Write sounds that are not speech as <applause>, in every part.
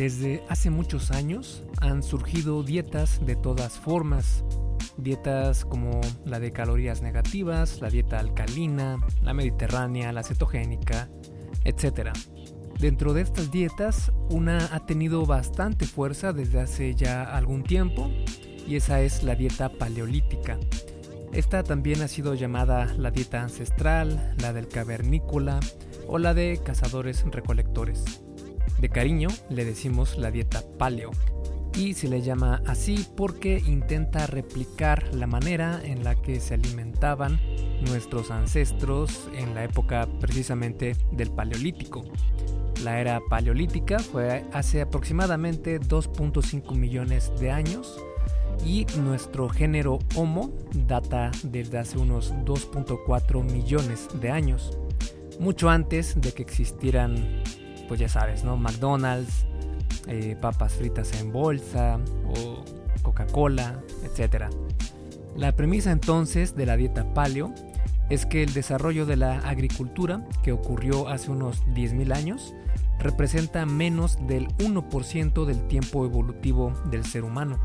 Desde hace muchos años han surgido dietas de todas formas. Dietas como la de calorías negativas, la dieta alcalina, la mediterránea, la cetogénica, etc. Dentro de estas dietas, una ha tenido bastante fuerza desde hace ya algún tiempo y esa es la dieta paleolítica. Esta también ha sido llamada la dieta ancestral, la del cavernícola o la de cazadores recolectores. De cariño le decimos la dieta paleo y se le llama así porque intenta replicar la manera en la que se alimentaban nuestros ancestros en la época precisamente del Paleolítico. La era paleolítica fue hace aproximadamente 2.5 millones de años y nuestro género Homo data desde hace unos 2.4 millones de años, mucho antes de que existieran pues ya sabes, ¿no? McDonald's, eh, papas fritas en bolsa o Coca-Cola, etc. La premisa entonces de la dieta paleo es que el desarrollo de la agricultura, que ocurrió hace unos 10.000 años, representa menos del 1% del tiempo evolutivo del ser humano.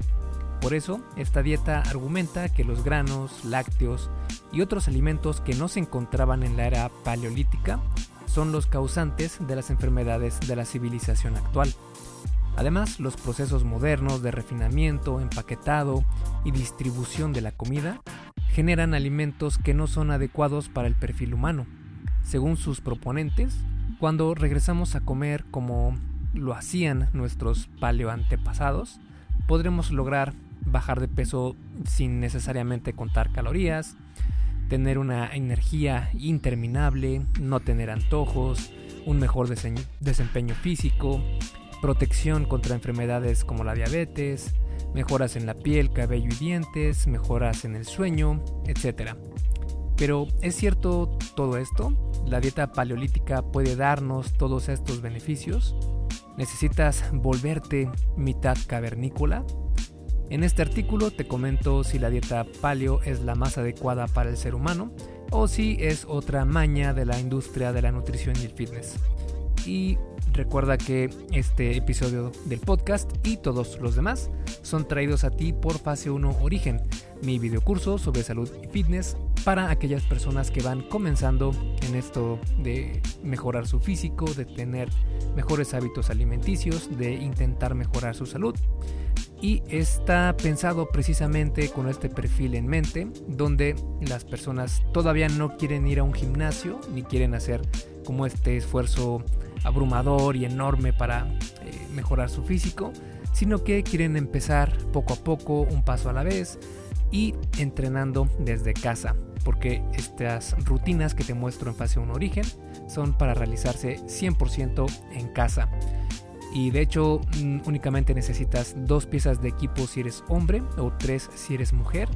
Por eso, esta dieta argumenta que los granos, lácteos y otros alimentos que no se encontraban en la era paleolítica son los causantes de las enfermedades de la civilización actual. Además, los procesos modernos de refinamiento, empaquetado y distribución de la comida generan alimentos que no son adecuados para el perfil humano. Según sus proponentes, cuando regresamos a comer como lo hacían nuestros paleoantepasados, podremos lograr bajar de peso sin necesariamente contar calorías, tener una energía interminable, no tener antojos, un mejor desempeño físico, protección contra enfermedades como la diabetes, mejoras en la piel, cabello y dientes, mejoras en el sueño, etc. Pero ¿es cierto todo esto? ¿La dieta paleolítica puede darnos todos estos beneficios? ¿Necesitas volverte mitad cavernícola? En este artículo te comento si la dieta paleo es la más adecuada para el ser humano o si es otra maña de la industria de la nutrición y el fitness. Y recuerda que este episodio del podcast y todos los demás son traídos a ti por Fase 1 Origen, mi videocurso sobre salud y fitness para aquellas personas que van comenzando en esto de mejorar su físico, de tener mejores hábitos alimenticios, de intentar mejorar su salud y está pensado precisamente con este perfil en mente, donde las personas todavía no quieren ir a un gimnasio ni quieren hacer como este esfuerzo abrumador y enorme para eh, mejorar su físico, sino que quieren empezar poco a poco, un paso a la vez y entrenando desde casa, porque estas rutinas que te muestro en fase 1 origen son para realizarse 100% en casa y de hecho mm, únicamente necesitas dos piezas de equipo si eres hombre o tres si eres mujer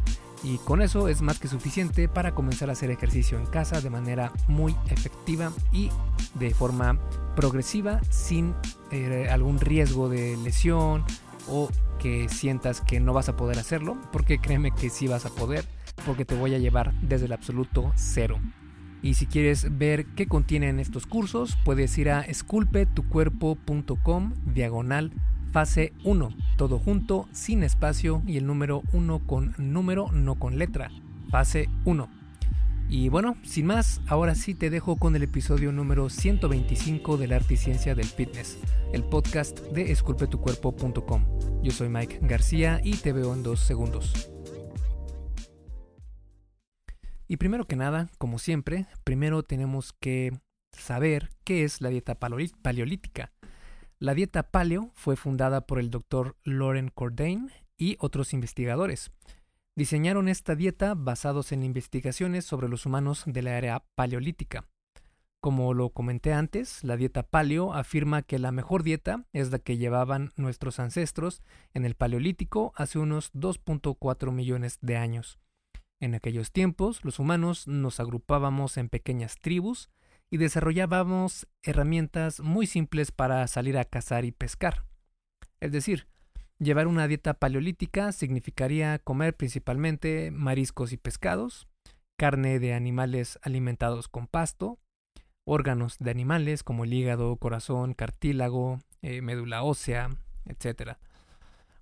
y con eso es más que suficiente para comenzar a hacer ejercicio en casa de manera muy efectiva y de forma progresiva sin eh, algún riesgo de lesión o que sientas que no vas a poder hacerlo porque créeme que sí vas a poder porque te voy a llevar desde el absoluto cero. Y si quieres ver qué contienen estos cursos, puedes ir a esculpetucuerpo.com diagonal fase 1, todo junto, sin espacio y el número 1 con número, no con letra, fase 1. Y bueno, sin más, ahora sí te dejo con el episodio número 125 del arte y ciencia del fitness, el podcast de esculpetucuerpo.com. Yo soy Mike García y te veo en dos segundos. Y primero que nada, como siempre, primero tenemos que saber qué es la dieta paleolítica. La dieta paleo fue fundada por el doctor Lauren Cordain y otros investigadores. Diseñaron esta dieta basados en investigaciones sobre los humanos de la era paleolítica. Como lo comenté antes, la dieta paleo afirma que la mejor dieta es la que llevaban nuestros ancestros en el paleolítico hace unos 2.4 millones de años. En aquellos tiempos, los humanos nos agrupábamos en pequeñas tribus y desarrollábamos herramientas muy simples para salir a cazar y pescar. Es decir, llevar una dieta paleolítica significaría comer principalmente mariscos y pescados, carne de animales alimentados con pasto, órganos de animales como el hígado, corazón, cartílago, eh, médula ósea, etc.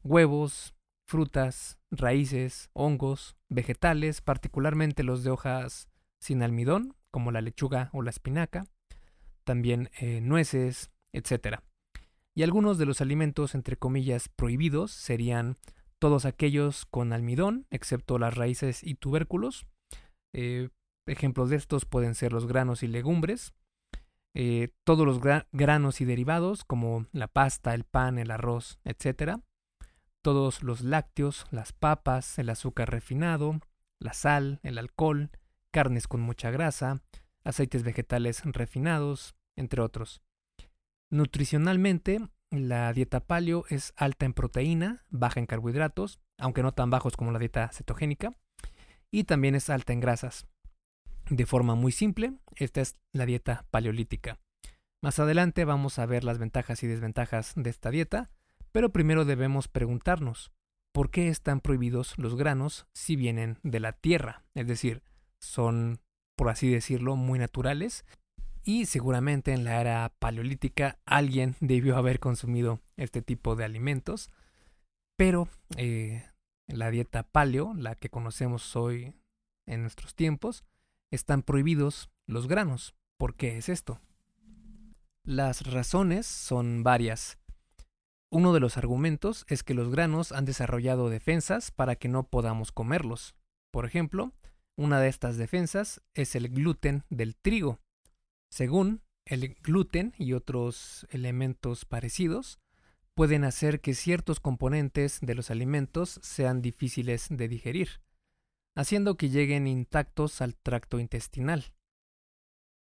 Huevos, frutas, raíces, hongos, vegetales, particularmente los de hojas sin almidón, como la lechuga o la espinaca, también eh, nueces, etc. Y algunos de los alimentos, entre comillas, prohibidos serían todos aquellos con almidón, excepto las raíces y tubérculos. Eh, ejemplos de estos pueden ser los granos y legumbres, eh, todos los granos y derivados como la pasta, el pan, el arroz, etc. Todos los lácteos, las papas, el azúcar refinado, la sal, el alcohol, carnes con mucha grasa, aceites vegetales refinados, entre otros. Nutricionalmente, la dieta paleo es alta en proteína, baja en carbohidratos, aunque no tan bajos como la dieta cetogénica, y también es alta en grasas. De forma muy simple, esta es la dieta paleolítica. Más adelante vamos a ver las ventajas y desventajas de esta dieta, pero primero debemos preguntarnos, ¿por qué están prohibidos los granos si vienen de la tierra? Es decir, son, por así decirlo, muy naturales y seguramente en la era paleolítica alguien <laughs> debió haber consumido este tipo de alimentos, pero eh, la dieta paleo, la que conocemos hoy en nuestros tiempos, están prohibidos los granos. ¿Por qué es esto? Las razones son varias. Uno de los argumentos es que los granos han desarrollado defensas para que no podamos comerlos. Por ejemplo, una de estas defensas es el gluten del trigo, según el gluten y otros elementos parecidos, pueden hacer que ciertos componentes de los alimentos sean difíciles de digerir, haciendo que lleguen intactos al tracto intestinal.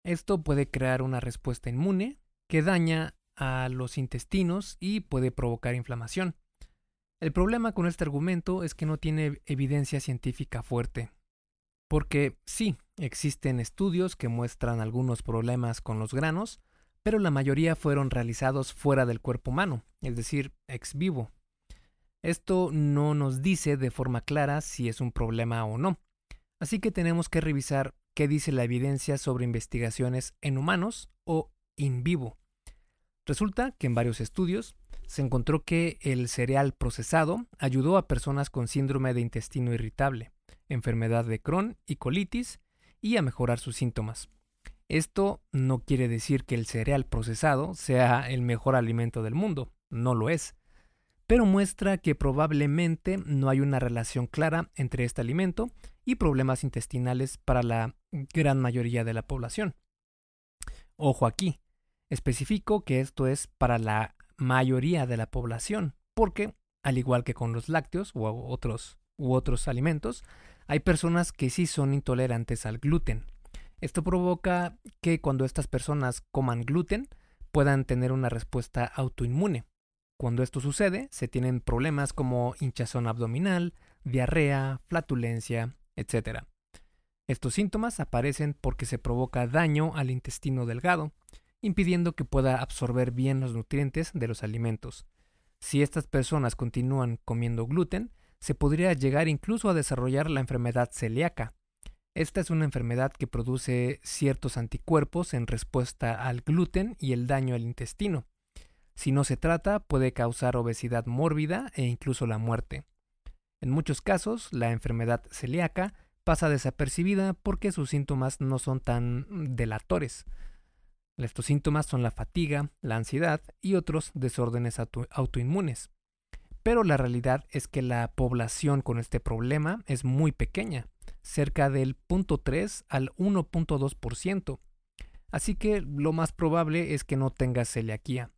Esto puede crear una respuesta inmune que daña a los intestinos y puede provocar inflamación. El problema con este argumento es que no tiene evidencia científica fuerte. Porque sí, existen estudios que muestran algunos problemas con los granos, pero la mayoría fueron realizados fuera del cuerpo humano, es decir, ex vivo. Esto no nos dice de forma clara si es un problema o no, así que tenemos que revisar qué dice la evidencia sobre investigaciones en humanos o in vivo. Resulta que en varios estudios se encontró que el cereal procesado ayudó a personas con síndrome de intestino irritable enfermedad de Crohn y colitis y a mejorar sus síntomas. Esto no quiere decir que el cereal procesado sea el mejor alimento del mundo, no lo es, pero muestra que probablemente no hay una relación clara entre este alimento y problemas intestinales para la gran mayoría de la población. Ojo aquí, especifico que esto es para la mayoría de la población, porque, al igual que con los lácteos u otros, u otros alimentos, hay personas que sí son intolerantes al gluten. Esto provoca que cuando estas personas coman gluten puedan tener una respuesta autoinmune. Cuando esto sucede, se tienen problemas como hinchazón abdominal, diarrea, flatulencia, etc. Estos síntomas aparecen porque se provoca daño al intestino delgado, impidiendo que pueda absorber bien los nutrientes de los alimentos. Si estas personas continúan comiendo gluten, se podría llegar incluso a desarrollar la enfermedad celíaca. Esta es una enfermedad que produce ciertos anticuerpos en respuesta al gluten y el daño al intestino. Si no se trata, puede causar obesidad mórbida e incluso la muerte. En muchos casos, la enfermedad celíaca pasa desapercibida porque sus síntomas no son tan delatores. Estos síntomas son la fatiga, la ansiedad y otros desórdenes autoinmunes pero la realidad es que la población con este problema es muy pequeña, cerca del 0.3 al 1.2%. Así que lo más probable es que no tenga celiaquía.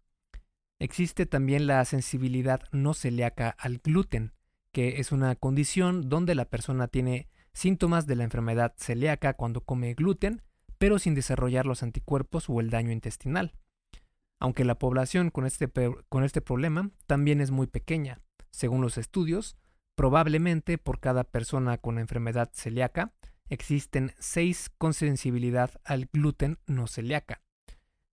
Existe también la sensibilidad no celíaca al gluten, que es una condición donde la persona tiene síntomas de la enfermedad celíaca cuando come gluten, pero sin desarrollar los anticuerpos o el daño intestinal aunque la población con este, con este problema también es muy pequeña. Según los estudios, probablemente por cada persona con enfermedad celíaca existen 6 con sensibilidad al gluten no celíaca.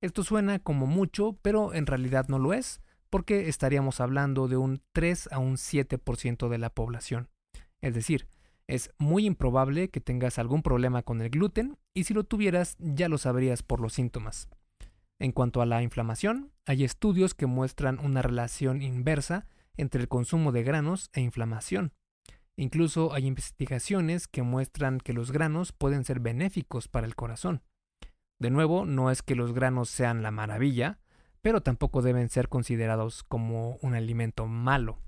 Esto suena como mucho, pero en realidad no lo es, porque estaríamos hablando de un 3 a un 7% de la población. Es decir, es muy improbable que tengas algún problema con el gluten y si lo tuvieras ya lo sabrías por los síntomas. En cuanto a la inflamación, hay estudios que muestran una relación inversa entre el consumo de granos e inflamación. Incluso hay investigaciones que muestran que los granos pueden ser benéficos para el corazón. De nuevo, no es que los granos sean la maravilla, pero tampoco deben ser considerados como un alimento malo.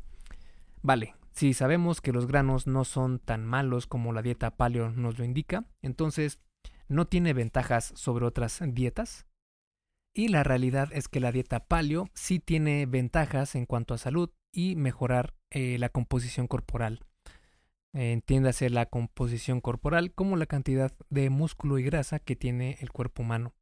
Vale, si sabemos que los granos no son tan malos como la dieta paleo nos lo indica, entonces, ¿no tiene ventajas sobre otras dietas? Y la realidad es que la dieta paleo sí tiene ventajas en cuanto a salud y mejorar eh, la composición corporal. entiéndase la composición corporal como la cantidad de músculo y grasa que tiene el cuerpo humano.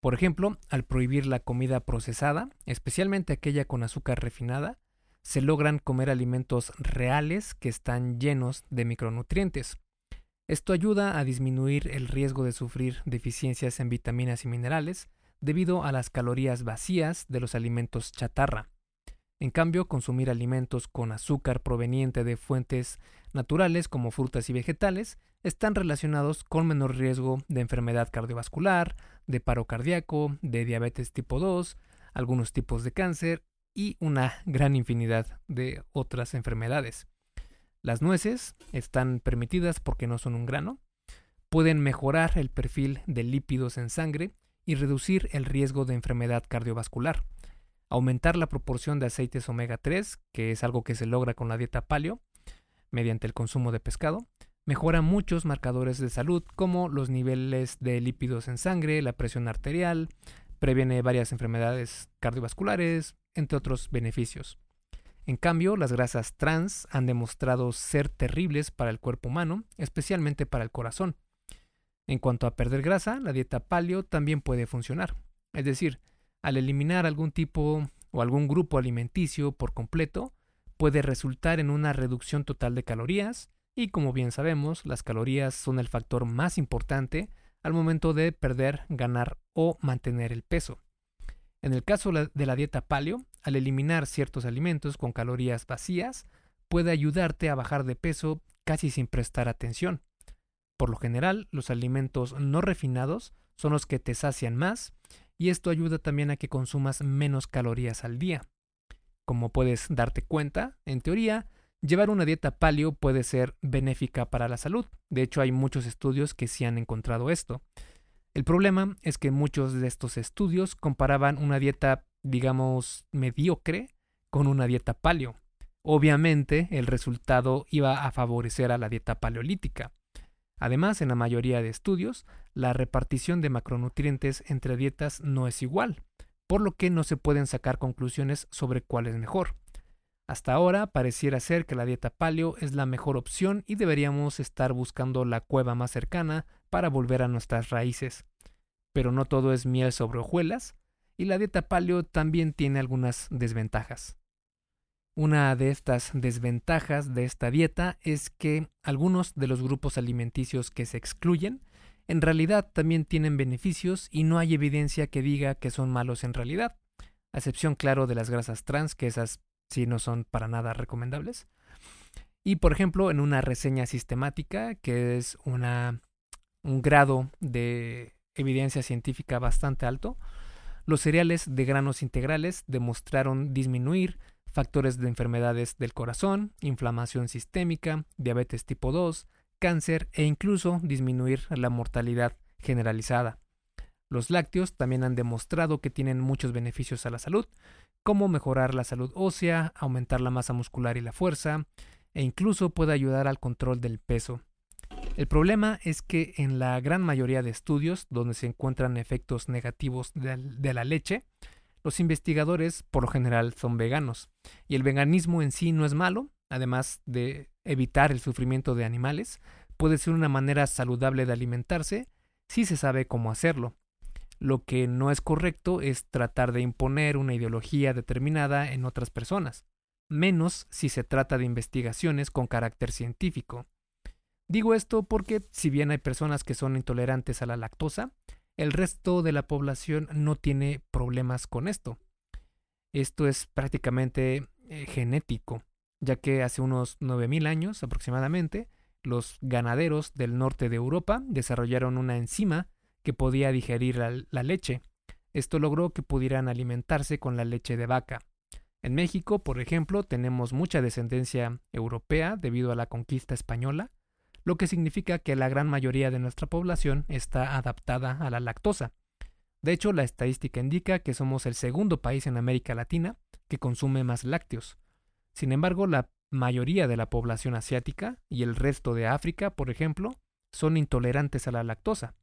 Por ejemplo, al prohibir la comida procesada, especialmente aquella con azúcar refinada, se logran comer alimentos reales que están llenos de micronutrientes. Esto ayuda a disminuir el riesgo de sufrir deficiencias en vitaminas y minerales debido a las calorías vacías de los alimentos chatarra. En cambio, consumir alimentos con azúcar proveniente de fuentes naturales como frutas y vegetales están relacionados con menor riesgo de enfermedad cardiovascular, de paro cardíaco, de diabetes tipo 2, algunos tipos de cáncer y una gran infinidad de otras enfermedades. Las nueces están permitidas porque no son un grano, pueden mejorar el perfil de lípidos en sangre y reducir el riesgo de enfermedad cardiovascular aumentar la proporción de aceites omega 3, que es algo que se logra con la dieta paleo, mediante el consumo de pescado, mejora muchos marcadores de salud como los niveles de lípidos en sangre, la presión arterial, previene varias enfermedades cardiovasculares, entre otros beneficios. En cambio, las grasas trans han demostrado ser terribles para el cuerpo humano, especialmente para el corazón. En cuanto a perder grasa, la dieta paleo también puede funcionar. Es decir, al eliminar algún tipo o algún grupo alimenticio por completo, puede resultar en una reducción total de calorías, y como bien sabemos, las calorías son el factor más importante al momento de perder, ganar o mantener el peso. En el caso de la dieta paleo, al eliminar ciertos alimentos con calorías vacías, puede ayudarte a bajar de peso casi sin prestar atención. Por lo general, los alimentos no refinados son los que te sacian más y esto ayuda también a que consumas menos calorías al día. Como puedes darte cuenta, en teoría, llevar una dieta paleo puede ser benéfica para la salud. De hecho, hay muchos estudios que sí han encontrado esto. El problema es que muchos de estos estudios comparaban una dieta, digamos, mediocre con una dieta paleo. Obviamente, el resultado iba a favorecer a la dieta paleolítica. Además, en la mayoría de estudios, la repartición de macronutrientes entre dietas no es igual, por lo que no se pueden sacar conclusiones sobre cuál es mejor. Hasta ahora pareciera ser que la dieta paleo es la mejor opción y deberíamos estar buscando la cueva más cercana para volver a nuestras raíces. Pero no todo es miel sobre hojuelas, y la dieta paleo también tiene algunas desventajas. Una de estas desventajas de esta dieta es que algunos de los grupos alimenticios que se excluyen en realidad también tienen beneficios y no hay evidencia que diga que son malos en realidad, a excepción claro de las grasas trans, que esas sí no son para nada recomendables. Y por ejemplo, en una reseña sistemática, que es una, un grado de evidencia científica bastante alto, los cereales de granos integrales demostraron disminuir factores de enfermedades del corazón, inflamación sistémica, diabetes tipo 2, cáncer e incluso disminuir la mortalidad generalizada. Los lácteos también han demostrado que tienen muchos beneficios a la salud, como mejorar la salud ósea, aumentar la masa muscular y la fuerza, e incluso puede ayudar al control del peso. El problema es que en la gran mayoría de estudios donde se encuentran efectos negativos de, la leche, los investigadores por lo general son veganos, y el veganismo en sí no es malo, además de evitar el sufrimiento de animales, puede ser una manera saludable de alimentarse si se sabe cómo hacerlo. Lo que no es correcto es tratar de imponer una ideología determinada en otras personas, menos si se trata de investigaciones con carácter científico. Digo esto porque si bien hay personas que son intolerantes a la lactosa, el resto de la población no tiene problemas con esto. Esto es prácticamente eh, genético, ya que hace unos 9.000 años aproximadamente, los ganaderos del norte de Europa desarrollaron una enzima que podía digerir la, leche. Esto logró que pudieran alimentarse con la leche de vaca. En México, por ejemplo, tenemos mucha descendencia europea debido a la conquista española, lo que significa que la gran mayoría de nuestra población está adaptada a la lactosa. De hecho, la estadística indica que somos el segundo país en América Latina que consume más lácteos. Sin embargo, la mayoría de la población asiática y el resto de África, por ejemplo, son intolerantes a la lactosa.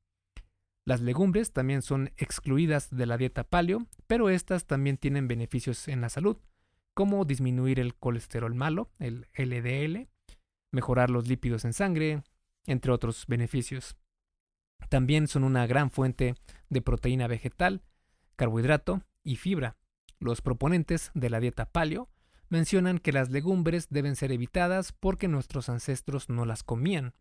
Las legumbres también son excluidas de la dieta paleo, pero estas también tienen beneficios en la salud, como disminuir el colesterol malo, el LDL, mejorar los lípidos en sangre, entre otros beneficios. También son una gran fuente de proteína vegetal, carbohidrato y fibra. Los proponentes de la dieta paleo mencionan que las legumbres deben ser evitadas porque nuestros ancestros no las comían,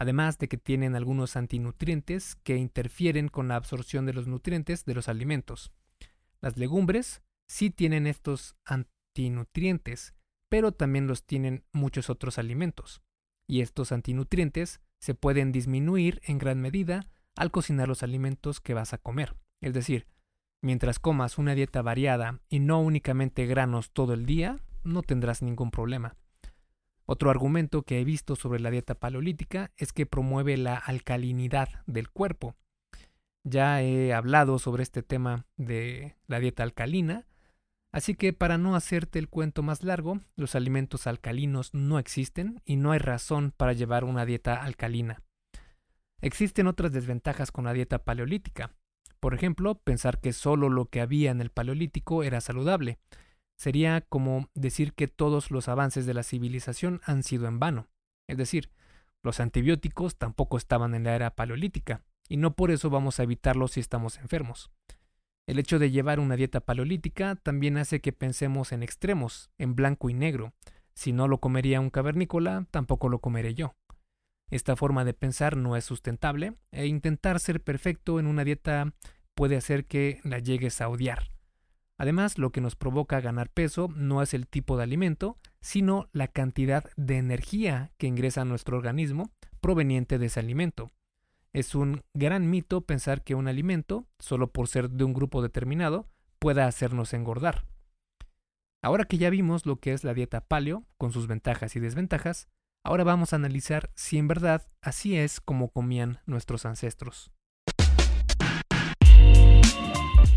además de que tienen algunos antinutrientes que interfieren con la absorción de los nutrientes de los alimentos. Las legumbres sí tienen estos antinutrientes, pero también los tienen muchos otros alimentos, y estos antinutrientes se pueden disminuir en gran medida al cocinar los alimentos que vas a comer. Es decir, mientras comas una dieta variada y no únicamente granos todo el día, no tendrás ningún problema. Otro argumento que he visto sobre la dieta paleolítica es que promueve la alcalinidad del cuerpo. Ya he hablado sobre este tema de la dieta alcalina, así que para no hacerte el cuento más largo, los alimentos alcalinos no existen y no hay razón para llevar una dieta alcalina. Existen otras desventajas con la dieta paleolítica. Por ejemplo, pensar que solo lo que había en el paleolítico era saludable, sería como decir que todos los avances de la civilización han sido en vano. Es decir, los antibióticos tampoco estaban en la era paleolítica, y no por eso vamos a evitarlos si estamos enfermos. El hecho de llevar una dieta paleolítica también hace que pensemos en extremos, en blanco y negro. Si no lo comería un cavernícola, tampoco lo comeré yo. Esta forma de pensar no es sustentable, e intentar ser perfecto en una dieta puede hacer que la llegues a odiar. Además, lo que nos provoca ganar peso no es el tipo de alimento, sino la cantidad de energía que ingresa a nuestro organismo proveniente de ese alimento. Es un gran mito pensar que un alimento, solo por ser de un grupo determinado, pueda hacernos engordar. Ahora que ya vimos lo que es la dieta paleo, con sus ventajas y desventajas, ahora vamos a analizar si en verdad así es como comían nuestros ancestros.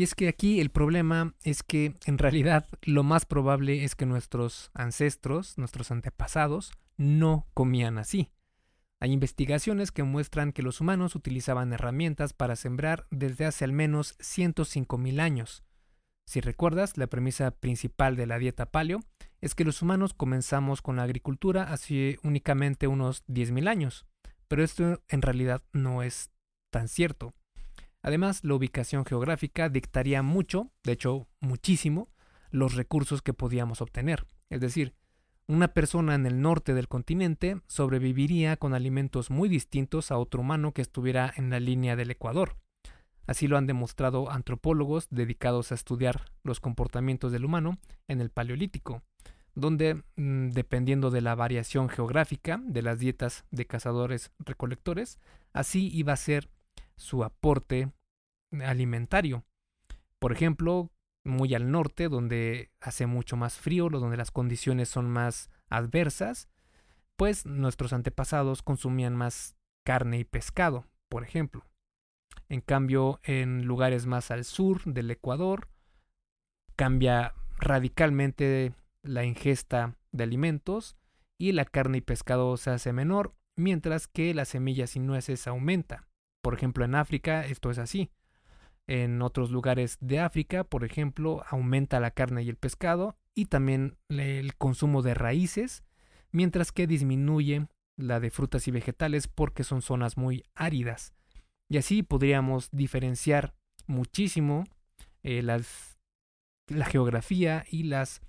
Y es que aquí el problema es que en realidad lo más probable es que nuestros ancestros, nuestros antepasados, no comían así. Hay investigaciones que muestran que los humanos utilizaban herramientas para sembrar desde hace al menos 105.000 años. Si recuerdas, la premisa principal de la dieta paleo es que los humanos comenzamos con la agricultura hace únicamente unos 10.000 años, pero esto en realidad no es tan cierto. Además, la ubicación geográfica dictaría mucho, de hecho muchísimo, los recursos que podíamos obtener. Es decir, una persona en el norte del continente sobreviviría con alimentos muy distintos a otro humano que estuviera en la línea del Ecuador. Así lo han demostrado antropólogos dedicados a estudiar los comportamientos del humano en el Paleolítico, donde, mm, dependiendo de la variación geográfica de las dietas de cazadores-recolectores, así iba a ser su aporte alimentario. Por ejemplo, muy al norte, donde hace mucho más frío, donde las condiciones son más adversas, pues nuestros antepasados consumían más carne y pescado, por ejemplo. En cambio, en lugares más al sur del Ecuador, cambia radicalmente la ingesta de alimentos y la carne y pescado se hace menor, mientras que las semillas y nueces aumenta. Por ejemplo, en África esto es así. En otros lugares de África, por ejemplo, aumenta la carne y el pescado y también el consumo de raíces, mientras que disminuye la de frutas y vegetales porque son zonas muy áridas. Y así podríamos diferenciar muchísimo eh, las, la geografía y las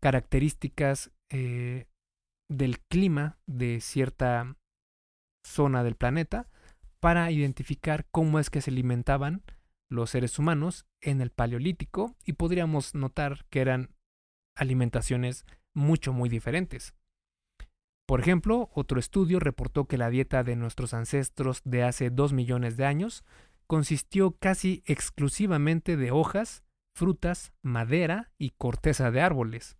características eh, del clima de cierta zona del planeta para identificar cómo es que se alimentaban los seres humanos en el Paleolítico y podríamos notar que eran alimentaciones mucho muy diferentes. Por ejemplo, otro estudio reportó que la dieta de nuestros ancestros de hace dos millones de años consistió casi exclusivamente de hojas, frutas, madera y corteza de árboles.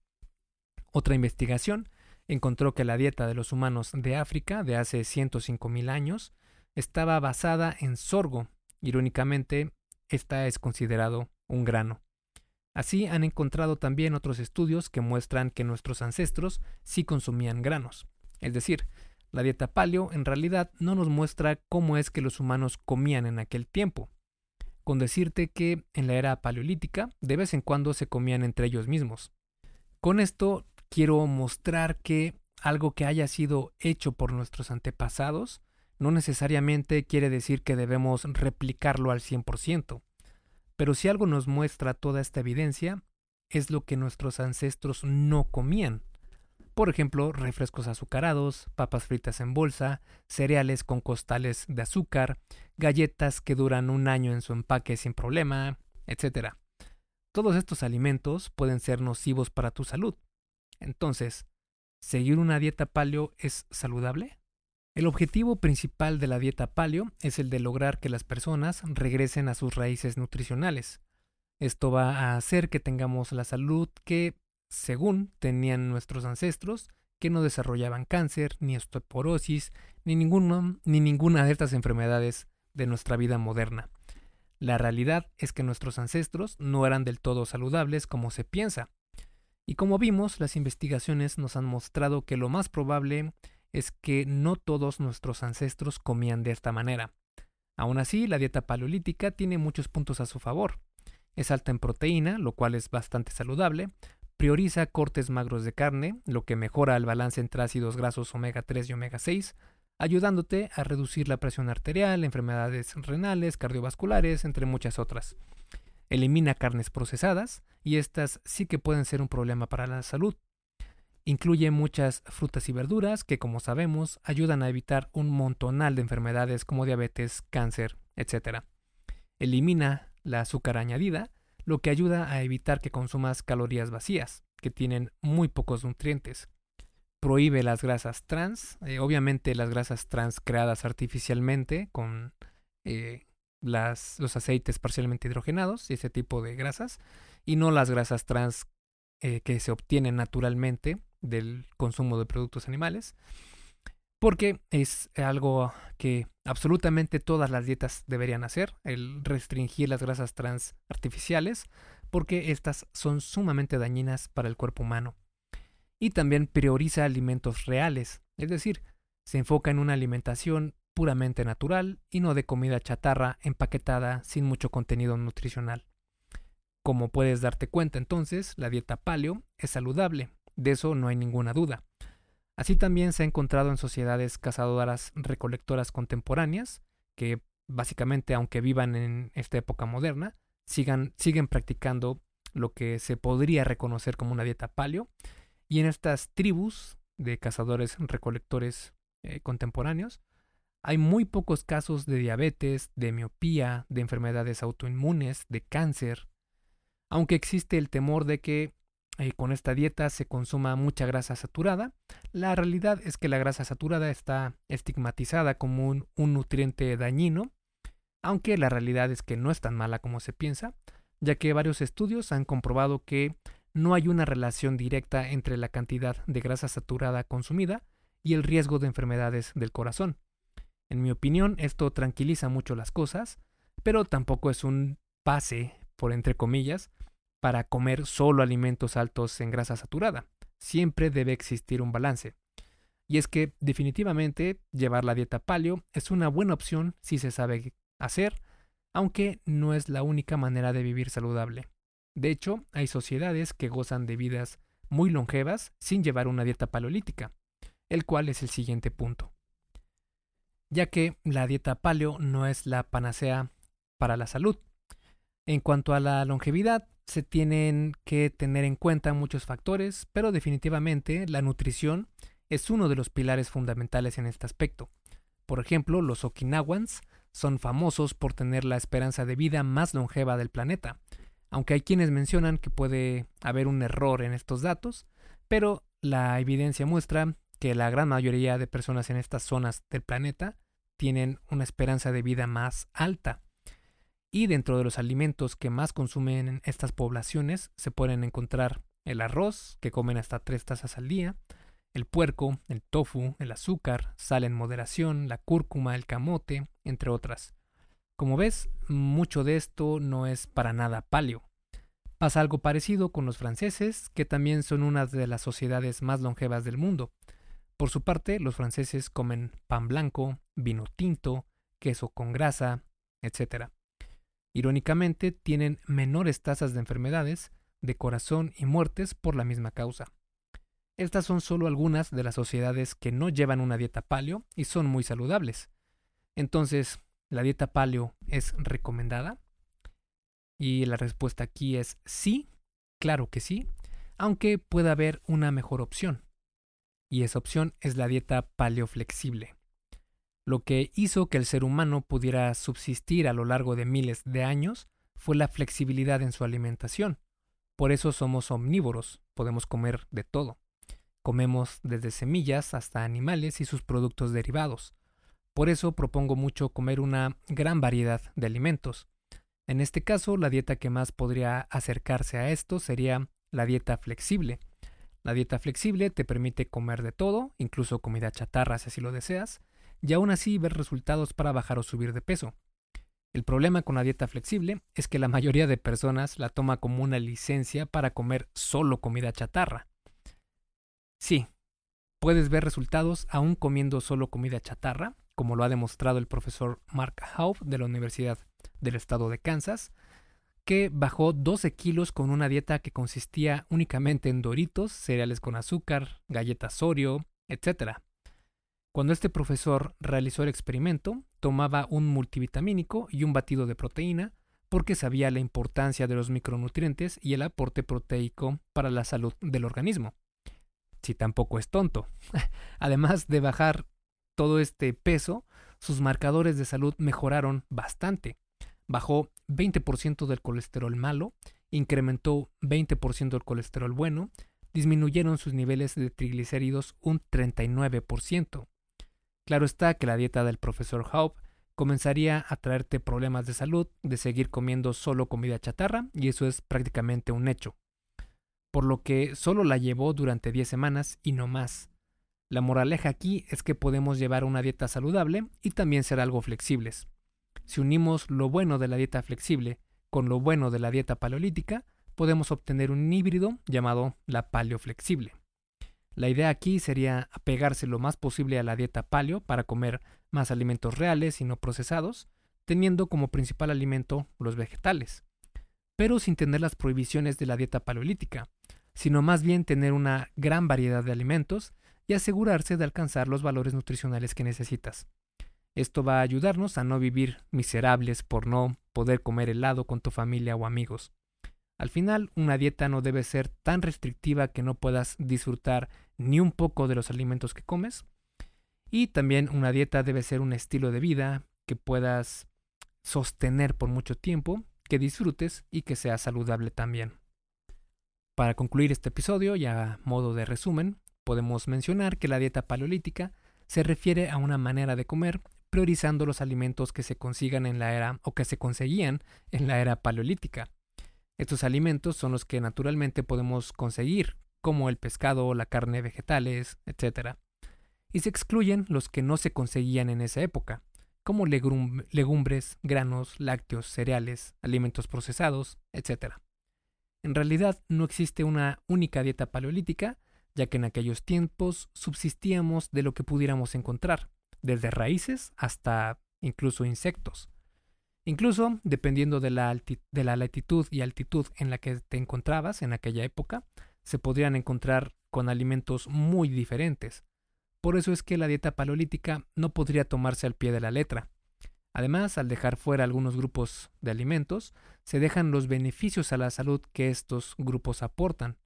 Otra investigación encontró que la dieta de los humanos de África de hace 105.000 años estaba basada en sorgo. Irónicamente, esta es considerado un grano. Así han encontrado también otros estudios que muestran que nuestros ancestros sí consumían granos. Es decir, la dieta paleo en realidad no nos muestra cómo es que los humanos comían en aquel tiempo. Con decirte que en la era paleolítica de vez en cuando se comían entre ellos mismos. Con esto quiero mostrar que algo que haya sido hecho por nuestros antepasados no necesariamente quiere decir que debemos replicarlo al 100%. Pero si algo nos muestra toda esta evidencia, es lo que nuestros ancestros no comían. Por ejemplo, refrescos azucarados, papas fritas en bolsa, cereales con costales de azúcar, galletas que duran un año en su empaque sin problema, etc. Todos estos alimentos pueden ser nocivos para tu salud. Entonces, ¿seguir una dieta paleo es saludable? El objetivo principal de la dieta paleo es el de lograr que las personas regresen a sus raíces nutricionales. Esto va a hacer que tengamos la salud que, según tenían nuestros ancestros, que no desarrollaban cáncer, ni osteoporosis, ni, ni ninguna de estas enfermedades de nuestra vida moderna. La realidad es que nuestros ancestros no eran del todo saludables como se piensa. Y como vimos, las investigaciones nos han mostrado que lo más probable es que no todos nuestros ancestros comían de esta manera. Aún así, la dieta paleolítica tiene muchos puntos a su favor. Es alta en proteína, lo cual es bastante saludable, prioriza cortes magros de carne, lo que mejora el balance entre ácidos grasos omega 3 y omega 6, ayudándote a reducir la presión arterial, enfermedades renales, cardiovasculares, entre muchas otras. Elimina carnes procesadas, y estas sí que pueden ser un problema para la salud, Incluye muchas frutas y verduras que, como sabemos, ayudan a evitar un montonal de enfermedades como diabetes, cáncer, etc. Elimina la azúcar añadida, lo que ayuda a evitar que consumas calorías vacías, que tienen muy pocos nutrientes. Prohíbe las grasas trans, eh, obviamente las grasas trans creadas artificialmente con eh, los aceites parcialmente hidrogenados y ese tipo de grasas, y no las grasas trans eh, que se obtienen naturalmente del consumo de productos animales, porque es algo que absolutamente todas las dietas deberían hacer, el restringir las grasas trans artificiales, porque estas son sumamente dañinas para el cuerpo humano. Y también prioriza alimentos reales, es decir, se enfoca en una alimentación puramente natural y no de comida chatarra empaquetada sin mucho contenido nutricional. Como puedes darte cuenta entonces, la dieta paleo es saludable, de eso no hay ninguna duda. Así también se ha encontrado en sociedades cazadoras recolectoras contemporáneas, que básicamente, aunque vivan en esta época moderna, siguen practicando lo que se podría reconocer como una dieta paleo. Y en estas tribus de cazadores recolectores eh, contemporáneos, hay muy pocos casos de diabetes, de miopía, de enfermedades autoinmunes, de cáncer, aunque existe el temor de que eh, con esta dieta se consuma mucha grasa saturada. La realidad es que la grasa saturada está estigmatizada como un, nutriente dañino, aunque la realidad es que no es tan mala como se piensa, ya que varios estudios han comprobado que no hay una relación directa entre la cantidad de grasa saturada consumida y el riesgo de enfermedades del corazón. En mi opinión, esto tranquiliza mucho las cosas, pero tampoco es un pase, por entre comillas, para comer solo alimentos altos en grasa saturada. Siempre debe existir un balance. Y es que definitivamente llevar la dieta paleo es una buena opción si se sabe hacer, aunque no es la única manera de vivir saludable. De hecho, hay sociedades que gozan de vidas muy longevas sin llevar una dieta paleolítica, el cual es el siguiente punto. Ya que la dieta paleo no es la panacea para la salud. En cuanto a la longevidad, se tienen que tener en cuenta muchos factores, pero definitivamente la nutrición es uno de los pilares fundamentales en este aspecto. Por ejemplo, los okinawans son famosos por tener la esperanza de vida más longeva del planeta, aunque hay quienes mencionan que puede haber un error en estos datos, pero la evidencia muestra que la gran mayoría de personas en estas zonas del planeta tienen una esperanza de vida más alta. Y dentro de los alimentos que más consumen estas poblaciones se pueden encontrar el arroz, que comen hasta tres tazas al día, el puerco, el tofu, el azúcar, sal en moderación, la cúrcuma, el camote, entre otras. Como ves, mucho de esto no es para nada paleo. Pasa algo parecido con los franceses, que también son una de las sociedades más longevas del mundo. Por su parte, los franceses comen pan blanco, vino tinto, queso con grasa, etc. Irónicamente, tienen menores tasas de enfermedades, de corazón y muertes por la misma causa. Estas son solo algunas de las sociedades que no llevan una dieta paleo y son muy saludables. Entonces, ¿la dieta paleo es recomendada? Y la respuesta aquí es sí, claro que sí, aunque pueda haber una mejor opción. Y esa opción es la dieta paleoflexible. Lo que hizo que el ser humano pudiera subsistir a lo largo de miles de años fue la flexibilidad en su alimentación. Por eso somos omnívoros, podemos comer de todo. Comemos desde semillas hasta animales y sus productos derivados. Por eso propongo mucho comer una gran variedad de alimentos. En este caso, la dieta que más podría acercarse a esto sería la dieta flexible. La dieta flexible te permite comer de todo, incluso comida chatarra si así lo deseas, y aún así ver resultados para bajar o subir de peso. El problema con la dieta flexible es que la mayoría de personas la toma como una licencia para comer solo comida chatarra. Sí, puedes ver resultados aún comiendo solo comida chatarra, como lo ha demostrado el profesor Mark Haub de la Universidad del Estado de Kansas, que bajó 12 kilos con una dieta que consistía únicamente en doritos, cereales con azúcar, galletas Oreo, etc. Cuando este profesor realizó el experimento, tomaba un multivitamínico y un batido de proteína porque sabía la importancia de los micronutrientes y el aporte proteico para la salud del organismo si tampoco es tonto. <laughs> Además de bajar todo este peso, sus marcadores de salud mejoraron bastante. Bajó 20% del colesterol malo, incrementó 20% del colesterol bueno, disminuyeron sus niveles de triglicéridos un 39%. Claro está que la dieta del profesor Haupt comenzaría a traerte problemas de salud de seguir comiendo solo comida chatarra y eso es prácticamente un hecho por lo que solo la llevó durante 10 semanas y no más. La moraleja aquí es que podemos llevar una dieta saludable y también ser algo flexibles. Si unimos lo bueno de la dieta flexible con lo bueno de la dieta paleolítica, podemos obtener un híbrido llamado la paleoflexible. La idea aquí sería apegarse lo más posible a la dieta paleo para comer más alimentos reales y no procesados, teniendo como principal alimento los vegetales, pero sin tener las prohibiciones de la dieta paleolítica, sino más bien tener una gran variedad de alimentos y asegurarse de alcanzar los valores nutricionales que necesitas. Esto va a ayudarnos a no vivir miserables por no poder comer helado con tu familia o amigos. Al final, una dieta no debe ser tan restrictiva que no puedas disfrutar ni un poco de los alimentos que comes. Y también una dieta debe ser un estilo de vida que puedas sostener por mucho tiempo, que disfrutes y que sea saludable también. Para concluir este episodio, ya a modo de resumen, podemos mencionar que la dieta paleolítica se refiere a una manera de comer priorizando los alimentos que se consigan en la era o que se conseguían en la era paleolítica. Estos alimentos son los que naturalmente podemos conseguir, como el pescado, la carne, vegetales, etc. Y se excluyen los que no se conseguían en esa época, como legumbres, granos, lácteos, cereales, alimentos procesados, etc. En realidad no existe una única dieta paleolítica, ya que en aquellos tiempos subsistíamos de lo que pudiéramos encontrar, desde raíces hasta incluso insectos. Incluso, dependiendo de la, de la latitud y altitud en la que te encontrabas en aquella época, se podrían encontrar con alimentos muy diferentes. Por eso es que la dieta paleolítica no podría tomarse al pie de la letra. Además, al dejar fuera algunos grupos de alimentos, se dejan los beneficios a la salud que estos grupos aportan.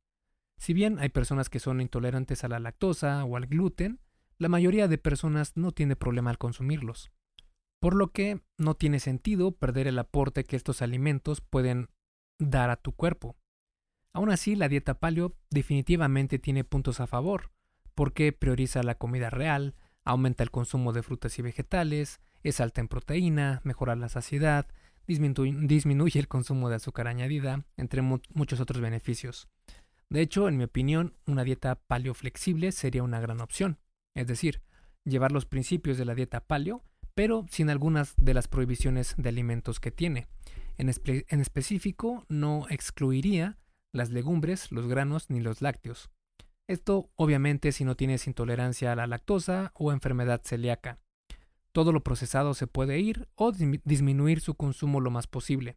Si bien hay personas que son intolerantes a la lactosa o al gluten, la mayoría de personas no tiene problema al consumirlos. Por lo que no tiene sentido perder el aporte que estos alimentos pueden dar a tu cuerpo. Aún así, la dieta paleo definitivamente tiene puntos a favor, porque prioriza la comida real, aumenta el consumo de frutas y vegetales, es alta en proteína, mejora la saciedad, disminuye el consumo de azúcar añadida, entre muchos otros beneficios. De hecho, en mi opinión, una dieta paleo flexible sería una gran opción, es decir, llevar los principios de la dieta paleo, pero sin algunas de las prohibiciones de alimentos que tiene. En, en específico, no excluiría las legumbres, los granos ni los lácteos. Esto obviamente si no tienes intolerancia a la lactosa o enfermedad celíaca. Todo lo procesado se puede ir o disminuir su consumo lo más posible.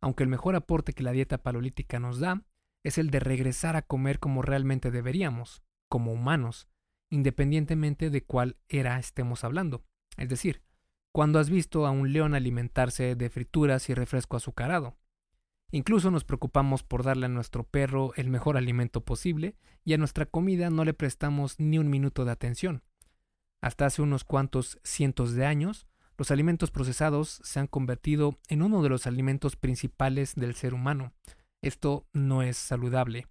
Aunque el mejor aporte que la dieta paleolítica nos da es el de regresar a comer como realmente deberíamos, como humanos, independientemente de cuál era estemos hablando. Es decir, cuando has visto a un león alimentarse de frituras y refresco azucarado, Incluso nos preocupamos por darle a nuestro perro el mejor alimento posible y a nuestra comida no le prestamos ni un minuto de atención. Hasta hace unos cuantos cientos de años, los alimentos procesados se han convertido en uno de los alimentos principales del ser humano. Esto no es saludable.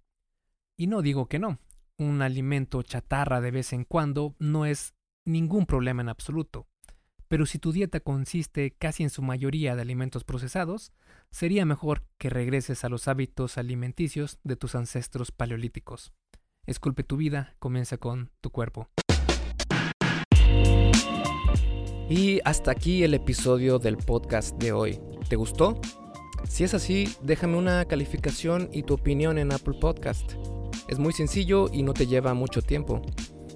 Y no digo que no. Un alimento chatarra de vez en cuando no es ningún problema en absoluto. Pero si tu dieta consiste casi en su mayoría de alimentos procesados, sería mejor que regreses a los hábitos alimenticios de tus ancestros paleolíticos. Esculpe tu vida, comienza con tu cuerpo. Y hasta aquí el episodio del podcast de hoy. ¿Te gustó? Si es así, déjame una calificación y tu opinión en Apple Podcast. Es muy sencillo y no te lleva mucho tiempo.